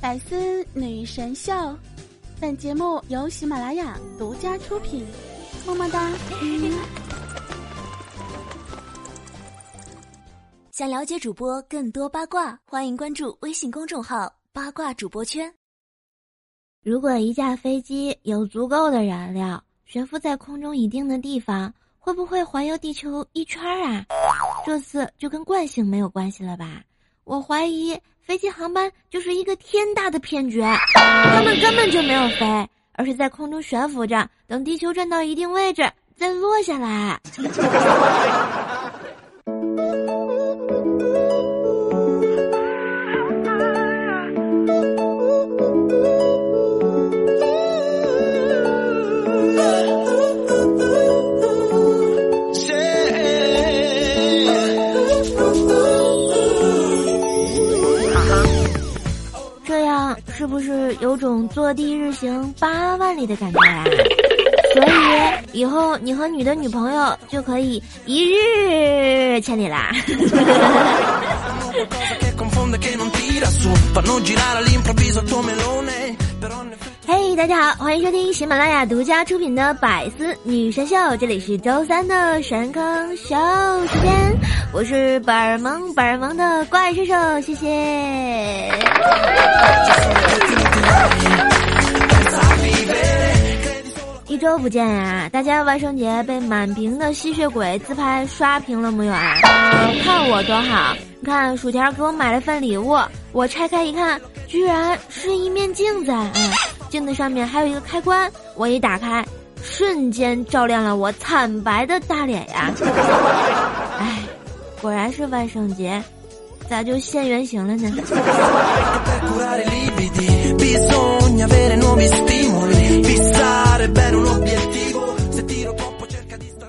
百思女神秀，本节目由喜马拉雅独家出品，么么哒！想了解主播更多八卦，欢迎关注微信公众号“八卦主播圈”。如果一架飞机有足够的燃料，悬浮在空中一定的地方，会不会环游地球一圈啊？这次就跟惯性没有关系了吧？我怀疑飞机航班就是一个天大的骗局，他们根本就没有飞，而是在空中悬浮着，等地球转到一定位置再落下来。行八万里的感觉啊？所以以后你和你的女朋友就可以一日千里啦。嘿，大家好，欢迎收听喜马拉雅独家出品的《百思女神秀》，这里是周三的神坑秀时间，我是本尔萌本尔萌的怪兽兽，谢谢。一周不见呀，大家万圣节被满屏的吸血鬼自拍刷屏了没有啊？看我多好，你看薯条给我买了份礼物，我拆开一看，居然是一面镜子，嗯，镜子上面还有一个开关，我一打开，瞬间照亮了我惨白的大脸呀！哎，果然是万圣节，咋就现原形了呢？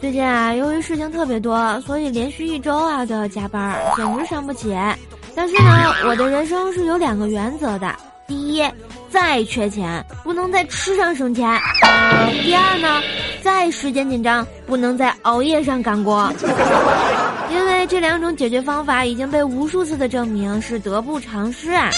最近啊，由于事情特别多，所以连续一周啊都要加班，简直伤不起。但是呢，我的人生是有两个原则的：第一，再缺钱不能在吃上省钱；第二呢，再时间紧张不能在熬夜上赶过。因为这两种解决方法已经被无数次的证明是得不偿失啊！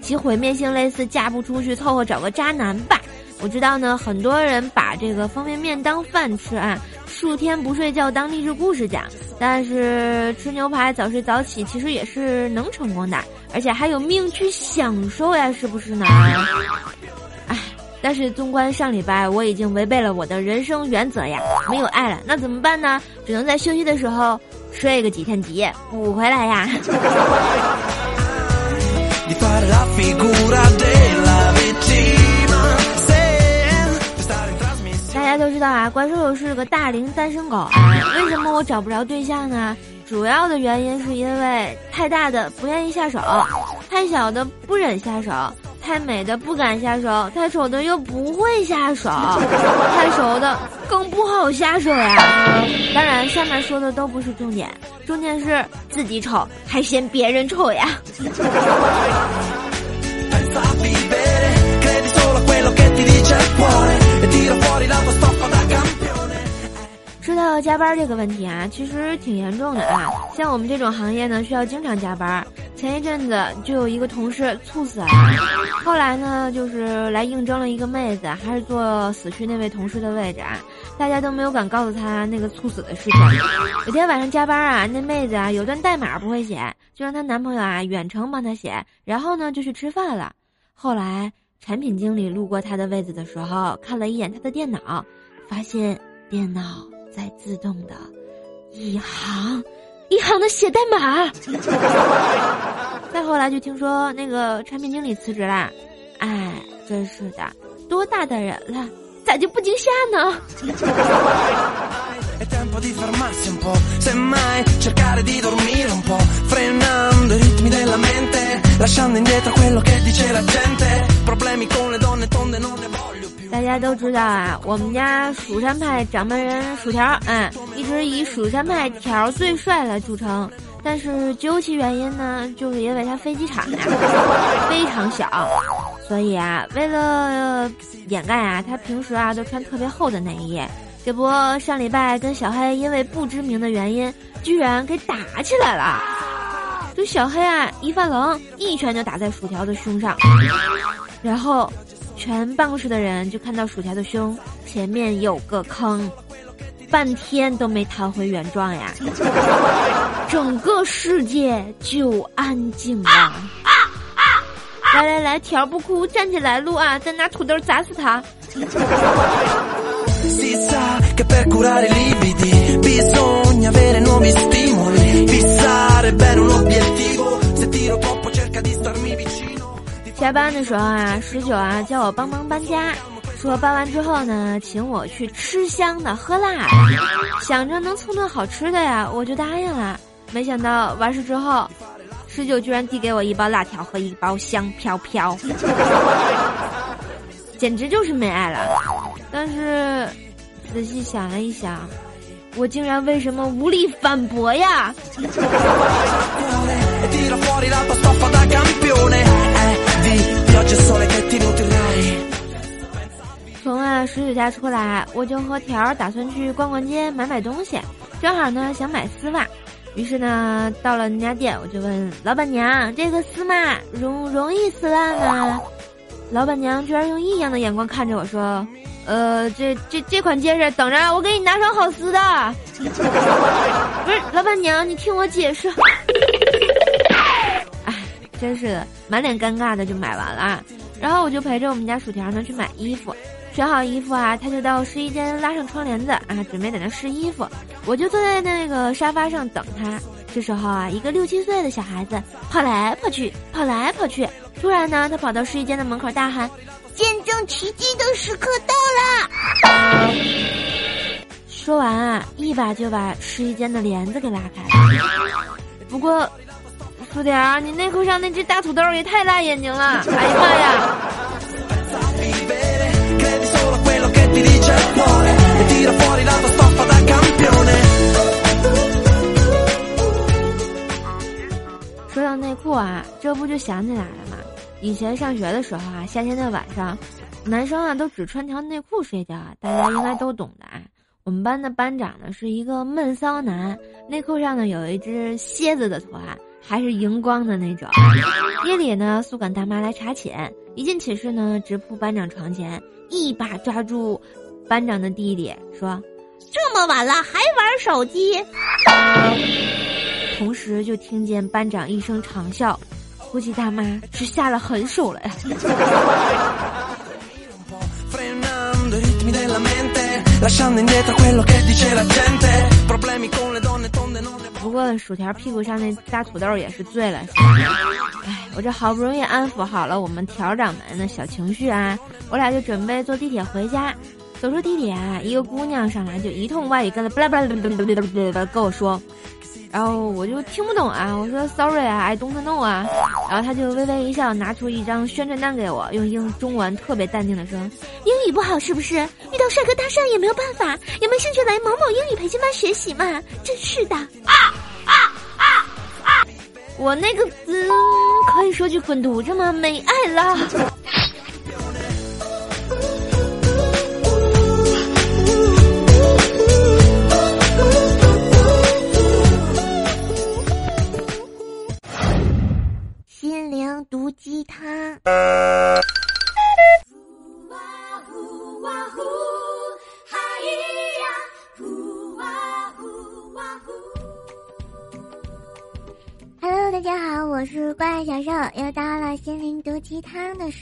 其毁灭性类似嫁不出去，凑合找个渣男吧。我知道呢，很多人把这个方便面当饭吃啊，数天不睡觉当励志故事讲。但是吃牛排早睡早起其实也是能成功的，而且还有命去享受呀，是不是呢？哎，但是纵观上礼拜，我已经违背了我的人生原则呀，没有爱了，那怎么办呢？只能在休息的时候睡个几天几夜补回来呀。都知道啊，怪兽兽是个大龄单身狗。为什么我找不着对象呢？主要的原因是因为太大的不愿意下手，太小的不忍下手，太美的不敢下手，太丑的又不会下手，太熟的更不好下手呀。当然，下面说的都不是重点，重点是自己丑还嫌别人丑呀。加班这个问题啊，其实挺严重的啊。像我们这种行业呢，需要经常加班。前一阵子就有一个同事猝死了，后来呢，就是来应征了一个妹子，还是坐死去那位同事的位置啊。大家都没有敢告诉他那个猝死的事情。有天晚上加班啊，那妹子啊有段代码不会写，就让她男朋友啊远程帮她写，然后呢就去吃饭了。后来。产品经理路过她的位子的时候，看了一眼她的电脑，发现电脑在自动的，一行一行的写代码。再后来就听说那个产品经理辞职了，哎，真是的，多大的人了，咋就不惊吓呢？大家都知道啊，我们家蜀山派掌门人薯条，嗯，一直以蜀山派条最帅来著称。但是究其原因呢，就是因为他飞机场呀 非常小，所以啊，为了掩盖啊，他平时啊都穿特别厚的内衣。这不，上礼拜跟小黑因为不知名的原因，居然给打起来了。这小黑啊一犯冷，一拳就打在薯条的胸上，然后全办公室的人就看到薯条的胸前面有个坑，半天都没弹回原状呀，整个世界就安静了。来来来，条不哭，站起来录啊！再拿土豆砸死他。下班的时候啊，十九啊叫我帮忙搬家，说搬完之后呢，请我去吃香的喝辣的，想着能蹭顿好吃的呀，我就答应了。没想到完事之后，十九居然递给我一包辣条和一包香飘飘，简直就是没爱了。但是仔细想了一想，我竟然为什么无力反驳呀？从啊十九家出来，我就和条儿打算去逛逛街买买东西，正好呢想买丝袜，于是呢到了那家店，我就问老板娘：“这个丝袜容容易撕烂吗？”老板娘居然用异样的眼光看着我说：“呃，这这这款结实，等着我给你拿双好丝的。”不是老板娘，你听我解释。哎，真是的，满脸尴尬的就买完了。然后我就陪着我们家薯条呢去买衣服，选好衣服啊，他就到试衣间拉上窗帘子啊，准备在那试衣服。我就坐在那个沙发上等他。这时候啊，一个六七岁的小孩子跑来跑去，跑来跑去。突然呢，他跑到试衣间的门口大喊：“见证奇迹的时刻到了！”说完啊，一把就把试衣间的帘子给拉开了。不过。薯条，你内裤上那只大土豆也太辣眼睛了！哎呀妈呀！说到内裤啊，这不就想起来了吗？以前上学的时候啊，夏天的晚上，男生啊都只穿条内裤睡觉，大家应该都懂的啊。我们班的班长呢是一个闷骚男，内裤上呢有一只蝎子的图案。还是荧光的那种。夜里呢，宿管大妈来查寝，一进寝室呢，直扑班长床前，一把抓住班长的弟弟，说：“这么晚了还玩手机。”同时就听见班长一声长啸，估计大妈是下了狠手了呀。不过薯条屁股上那大土豆也是醉了。哎，我这好不容易安抚好了我们条长们的小情绪啊，我俩就准备坐地铁回家。走出地铁啊，一个姑娘上来就一通外语跟了巴拉巴拉巴拉巴拉巴拉跟我说。然后我就听不懂啊，我说 sorry 啊，I don't know 啊，然后他就微微一笑，拿出一张宣传单给我，用英中文特别淡定的说：“英语不好是不是？遇到帅哥搭讪也没有办法，有没有兴趣来某某英语培训班学习嘛？真是的！”啊！我那个嗯，可以说句滚犊子吗？没爱了。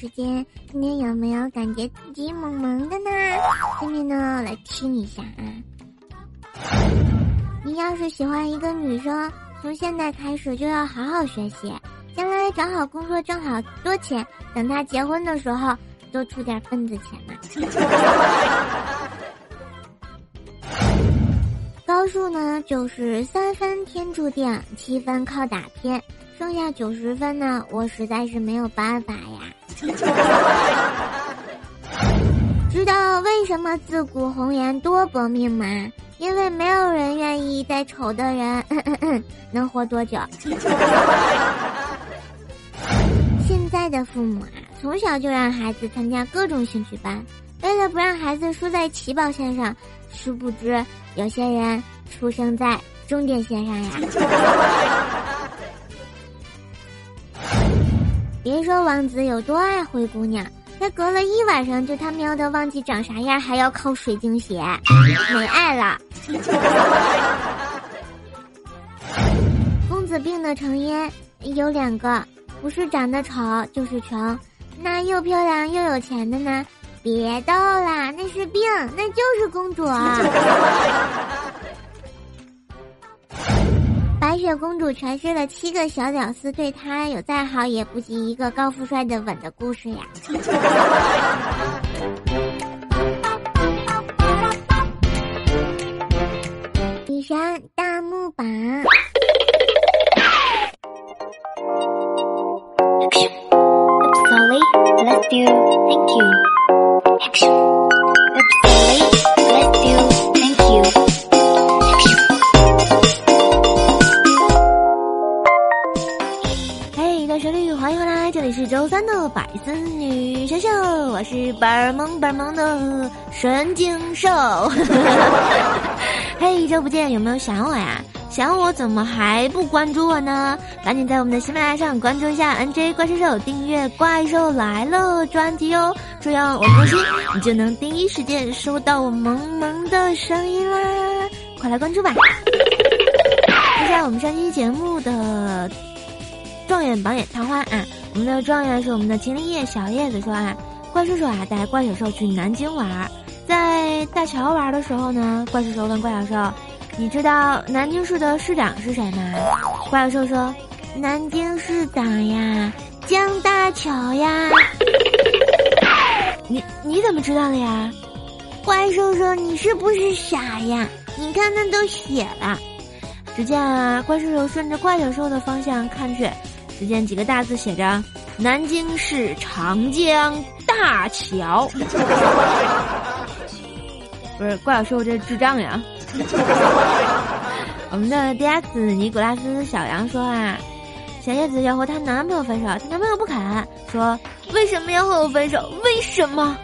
时间。今天有没有感觉自己萌萌的呢？下面呢，来听一下啊。你要是喜欢一个女生，从现在开始就要好好学习。将来找好工作挣好多钱，等她结婚的时候多出点份子钱嘛。高数呢就是三分天注定，七分靠打拼，剩下九十分呢我实在是没有办法呀。知道为什么自古红颜多薄命吗？因为没有人愿意带丑的人 能活多久。现在的父母啊，从小就让孩子参加各种兴趣班，为了不让孩子输在起跑线上，殊不知有些人出生在终点线上呀。别说王子有多爱灰姑娘，他隔了一晚上就他喵的忘记长啥样，还要靠水晶鞋，没爱了。公子病的成因有两个，不是长得丑就是穷。那又漂亮又有钱的呢？别逗啦，那是病，那就是公主。白雪公主诠释了七个小屌丝对她有再好也不及一个高富帅的吻的故事呀。女神大木板。神经兽。嘿，一周不见，有没有想我呀？想我怎么还不关注我呢？赶紧在我们的喜马拉雅上关注一下 NJ 怪兽兽，订阅《怪兽来了》专辑哦，这样我更新你就能第一时间收到我萌萌的声音啦！快来关注吧！看下我们上期节目的状元榜眼桃花啊，我们的状元是我们的秦林叶小叶子说啊，怪兽兽啊带怪兽兽去南京玩，大桥玩的时候呢，怪兽兽问怪小兽。你知道南京市的市长是谁吗？怪小兽说：“南京市长呀，江大桥呀。”你你怎么知道的呀？怪兽说：“你是不是傻呀？你看那都写了。”只见啊，怪兽兽顺着怪小兽的方向看去，只见几个大字写着：“南京市长江大桥。”不是怪兽兽这智障呀！我们的 D.X 尼古拉斯小杨说啊，小叶子要和她男朋友分手，她男朋友不肯，说为什么要和我分手？为什么？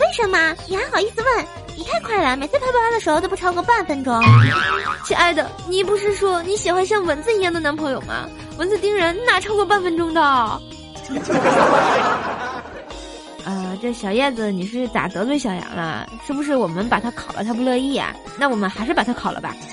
为什么？你还好意思问？你太快了，每次啪啪啪的时候都不超过半分钟。亲爱的，你不是说你喜欢像蚊子一样的男朋友吗？蚊子叮人哪超过半分钟的？呃，这小叶子，你是咋得罪小杨了？是不是我们把他烤了，他不乐意啊？那我们还是把他烤了吧。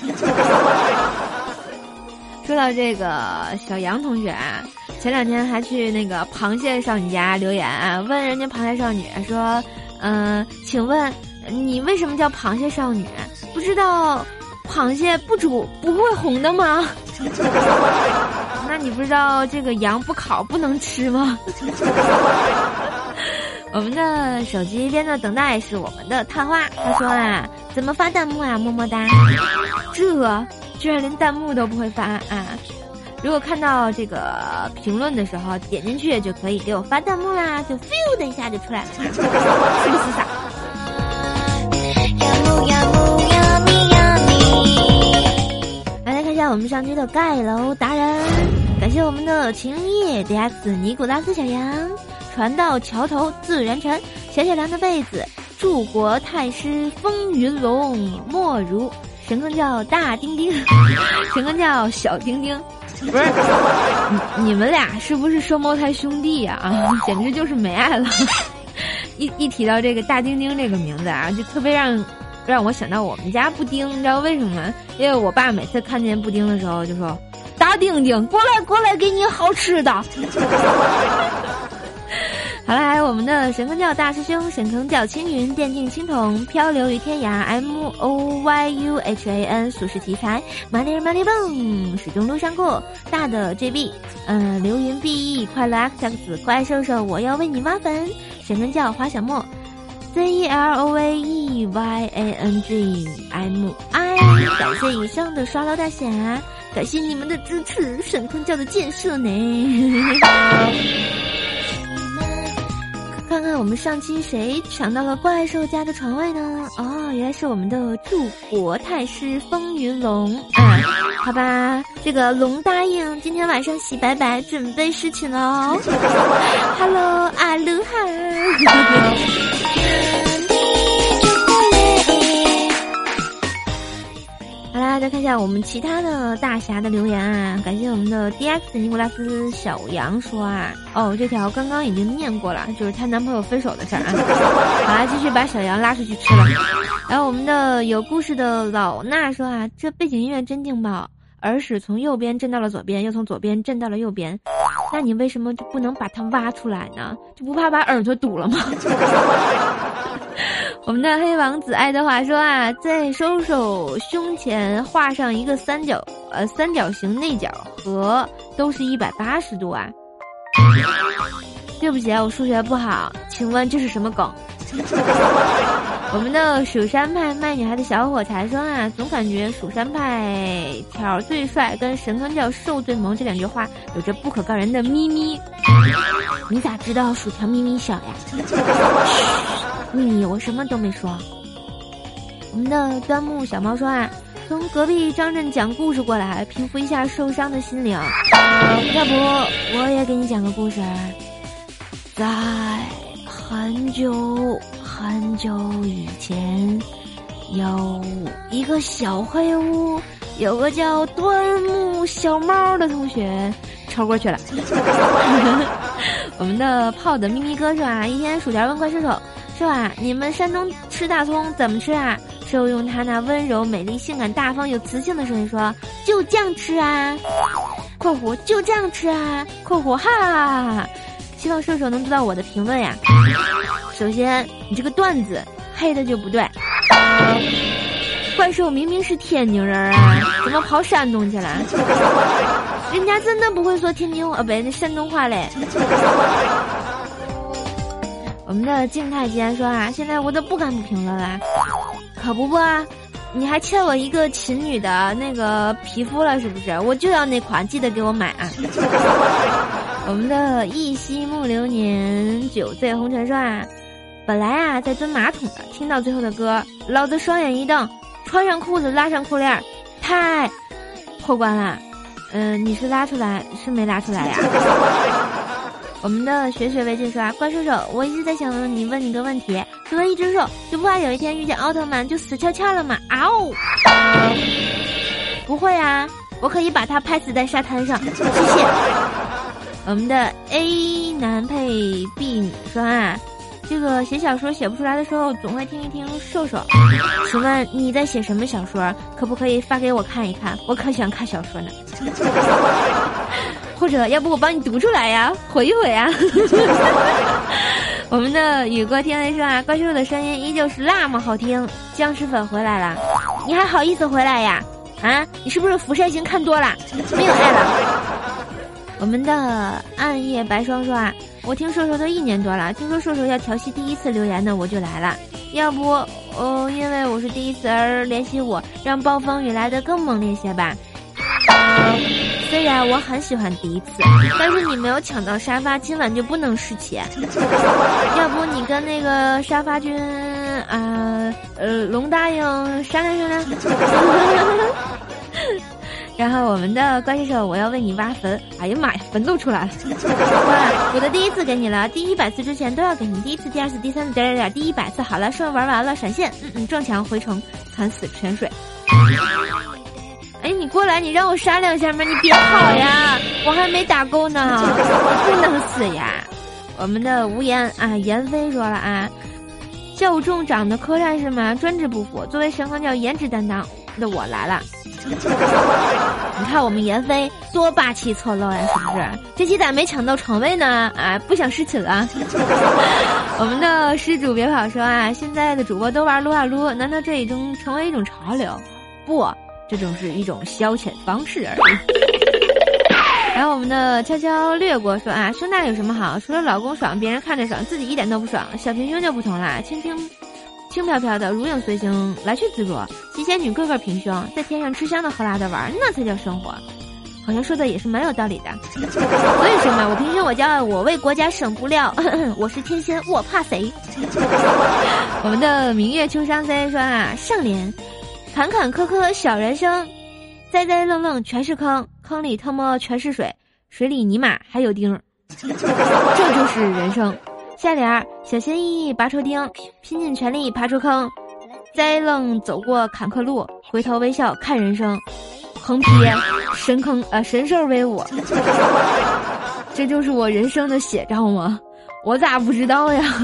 说到这个小杨同学啊，前两天还去那个螃蟹少女家留言啊，问人家螃蟹少女说：“嗯，请问你为什么叫螃蟹少女？不知道螃蟹不煮不会红的吗？那你不知道这个羊不烤不能吃吗？”我们的手机边的等待是我们的探花，他说啊，怎么发弹幕啊？么么哒，这居然连弹幕都不会发啊！如果看到这个评论的时候点进去就可以给我发弹幕啦，就 feel 的一下就出来了，是不是傻？来来看一下我们上期的盖楼达人，感谢我们的秦叶 DX 尼古拉斯小杨。船到桥头自然沉，小小凉的被子。柱国太师风云龙，莫如神更叫大丁丁，神更叫小丁丁。不是，你你们俩是不是双胞胎兄弟呀？啊，简直就是没爱了。一一提到这个大丁丁这个名字啊，就特别让让我想到我们家布丁。你知道为什么吗？因为我爸每次看见布丁的时候就说：“大丁丁，过来过来，给你好吃的。”好了，还有我们的神坑教大师兄、神坑教青云、电竞青铜、漂流于天涯、M O Y U H A N、俗世题材、玛丽儿玛丽蹦、始终路上过、大的 J B、嗯，流云 B E、快乐 X X、怪兽兽，我要为你挖坟、神坑教花小莫、C E L O V E Y A N G M I，感谢以上的刷楼大侠，感谢你们的支持，神坑教的建设呢。我们上期谁抢到了怪兽家的床位呢？哦，原来是我们的柱国太师风云龙啊！好吧，这个龙答应今天晚上洗白白，准备侍寝喽。Hello，阿鲁哈。好啦，再看一下我我们其他的大侠的留言啊，感谢我们的 D X 尼古拉斯小杨说啊，哦，这条刚刚已经念过了，就是她男朋友分手的事儿啊。好了，继续把小杨拉出去吃了。然后我们的有故事的老衲说啊，这背景音乐真劲爆，耳屎从右边震到了左边，又从左边震到了右边，那你为什么就不能把它挖出来呢？就不怕把耳朵堵了吗？我们的黑王子爱德华说啊，在收手胸前画上一个三角，呃，三角形内角和都是一百八十度啊。对不起啊，我数学不好，请问这是什么梗？我们的蜀山派卖女孩的小火柴说啊，总感觉蜀山派条最帅，跟神坑教瘦最萌这两句话有着不可告人的秘密。你咋知道薯条咪咪小呀？你，我什么都没说。我们的端木小猫说啊，从隔壁张震讲故事过来，平复一下受伤的心灵。要不我也给你讲个故事，在很久很久以前，有一个小黑屋，有个叫端木小猫的同学超过去了。我们的泡的咪咪哥说啊，一天薯条问怪兽手。是吧？你们山东吃大葱怎么吃啊？兽用他那温柔、美丽、性感、大方、有磁性的声音说：“就这样吃啊！”（括弧就这样吃啊！）（括弧哈！）希望射手能知道我的评论呀。首先，你这个段子黑的就不对。怪兽明明是天津人啊，怎么跑山东去了？人家真的不会说天津话，不，那山东话嘞。我们的静态竟然说啊，现在我都不敢不评论了，可不不，你还欠我一个琴女的那个皮肤了是不是？我就要那款，记得给我买啊！我们的一夕暮流年，酒醉红尘说啊，本来啊在蹲马桶的，听到最后的歌，老子双眼一瞪，穿上裤子拉上裤链，太破关了。嗯，你是拉出来是没拉出来呀？我们的雪雪微信说啊，怪兽兽，我一直在想问你，问你个问题：作为一只兽，就不怕有一天遇见奥特曼就死翘翘了吗？啊哦，不会啊，我可以把它拍死在沙滩上。谢谢。我们的 A 男配 B 女说啊，这个写小说写不出来的时候，总会听一听兽兽。请问你在写什么小说？可不可以发给我看一看？我可喜欢看小说呢。或者要不我帮你读出来呀，回一回啊。我们的宇哥听雷说啊，怪兽的声音依旧是那么好听。僵尸粉回来了，你还好意思回来呀？啊，你是不是《釜山行》看多了，没有爱了？我们的暗夜白霜说啊，我听瘦瘦都一年多了，听说瘦瘦要调戏第一次留言的，我就来了。要不，哦，因为我是第一次而联系我，让暴风雨来的更猛烈些吧。虽然我很喜欢第一次，但是你没有抢到沙发，今晚就不能试钱。要不你跟那个沙发君啊，呃，龙答应商量商量。然后我们的关系手，我要为你挖坟。哎呀妈呀，坟都出来了！我的第一次给你了，第一百次之前都要给你。第一次、第二次、第三次，点点点，第一百次好了，顺玩完了，闪现，嗯嗯，撞墙回城，惨死泉水。过来，你让我杀两下嘛？你别跑呀，我还没打够呢，不能死呀！我们的无言啊，言飞说了啊，教众长得磕碜是吗？专制不服。作为神皇教颜值担当的我来了，你看我们言飞多霸气侧漏呀，是不是？这期咋没抢到床位呢？啊，不想侍寝了。我们的施主别跑说啊，现在的主播都玩撸啊撸，难道这已经成为一种潮流？不。这种是一种消遣方式而已。然后我们的悄悄掠过说啊，胸大有什么好？除了老公爽，别人看着爽，自己一点都不爽。小平胸就不同啦，轻轻轻飘飘的，如影随形，来去自如。七仙女个个平胸，在天上吃香的喝辣的玩，那才叫生活。好像说的也是蛮有道理的。所以说嘛，我平胸我骄傲，我为国家省布料，我是天仙，我怕谁？我们的明月秋伤悲说啊，上联。坎坎坷坷小人生，栽栽愣愣全是坑，坑里他妈全是水，水里尼玛还有钉儿，这就是人生。下联儿小心翼翼拔出钉，拼尽全力爬出坑，栽愣走过坎坷路，回头微笑看人生。横批：神坑呃神兽威武。这就是我人生的写照吗？我咋不知道呀？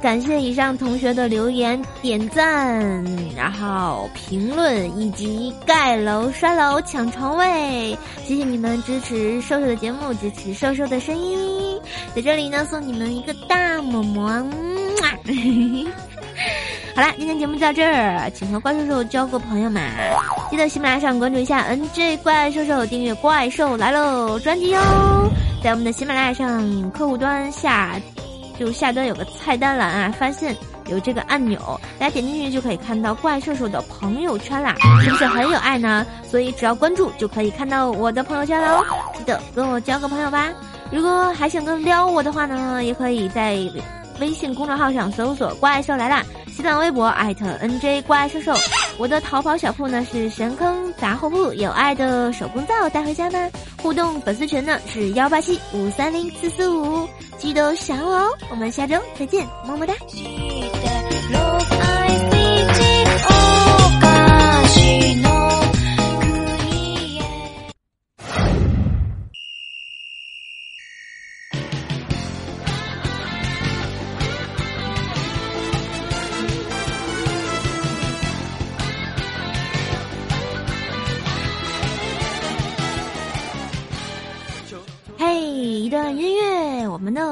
感谢以上同学的留言、点赞，然后评论以及盖楼、刷楼、抢床位，谢谢你们支持瘦瘦的节目，支持瘦瘦的声音，在这里呢送你们一个大么么。好啦，今天节目到这儿，请和怪兽兽交个朋友嘛！记得喜马拉雅上关注一下 NJ 怪兽兽，订阅怪兽来喽专辑哦，在我们的喜马拉雅上客户端下。就下端有个菜单栏啊，发现有这个按钮，大家点进去就可以看到怪兽兽的朋友圈啦，是不是很有爱呢？所以只要关注就可以看到我的朋友圈了哦，记得跟我交个朋友吧。如果还想跟撩我的话呢，也可以在微信公众号上搜索“怪兽来啦”，新浪微博艾特 NJ 怪兽兽。我的淘宝小铺呢是神坑杂货铺，有爱的手工皂带回家吗？互动粉丝群呢是幺八七五三零四四五，记得想我哦。我们下周再见，么么哒。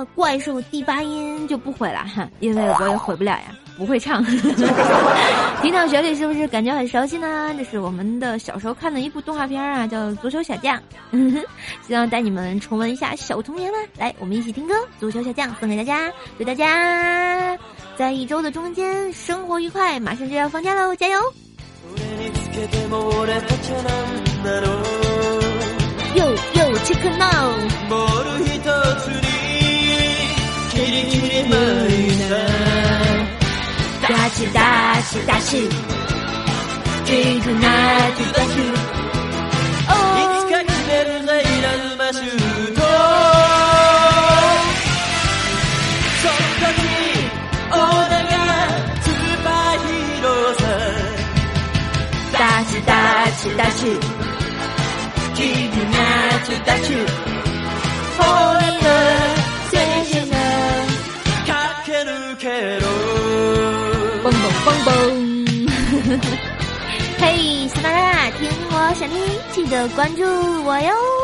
怪兽第八音就不毁了哈，因为我也毁不了呀，不会唱。听到旋律是不是感觉很熟悉呢？这是我们的小时候看的一部动画片啊，叫《足球小将》，希望带你们重温一下小童年啦。来，我们一起听歌，《足球小将》送给大家，祝大家在一周的中间生活愉快，马上就要放假喽，加油！又又 check now。入りきりないな。ダしだシだしキングナイトダシ。いつか決めるぜイラズマシュー。トその時オおナがスーパーヒーローさダシダシダキングナイトダシ蹦，嘿，喜马拉雅，听我想听，记得关注我哟。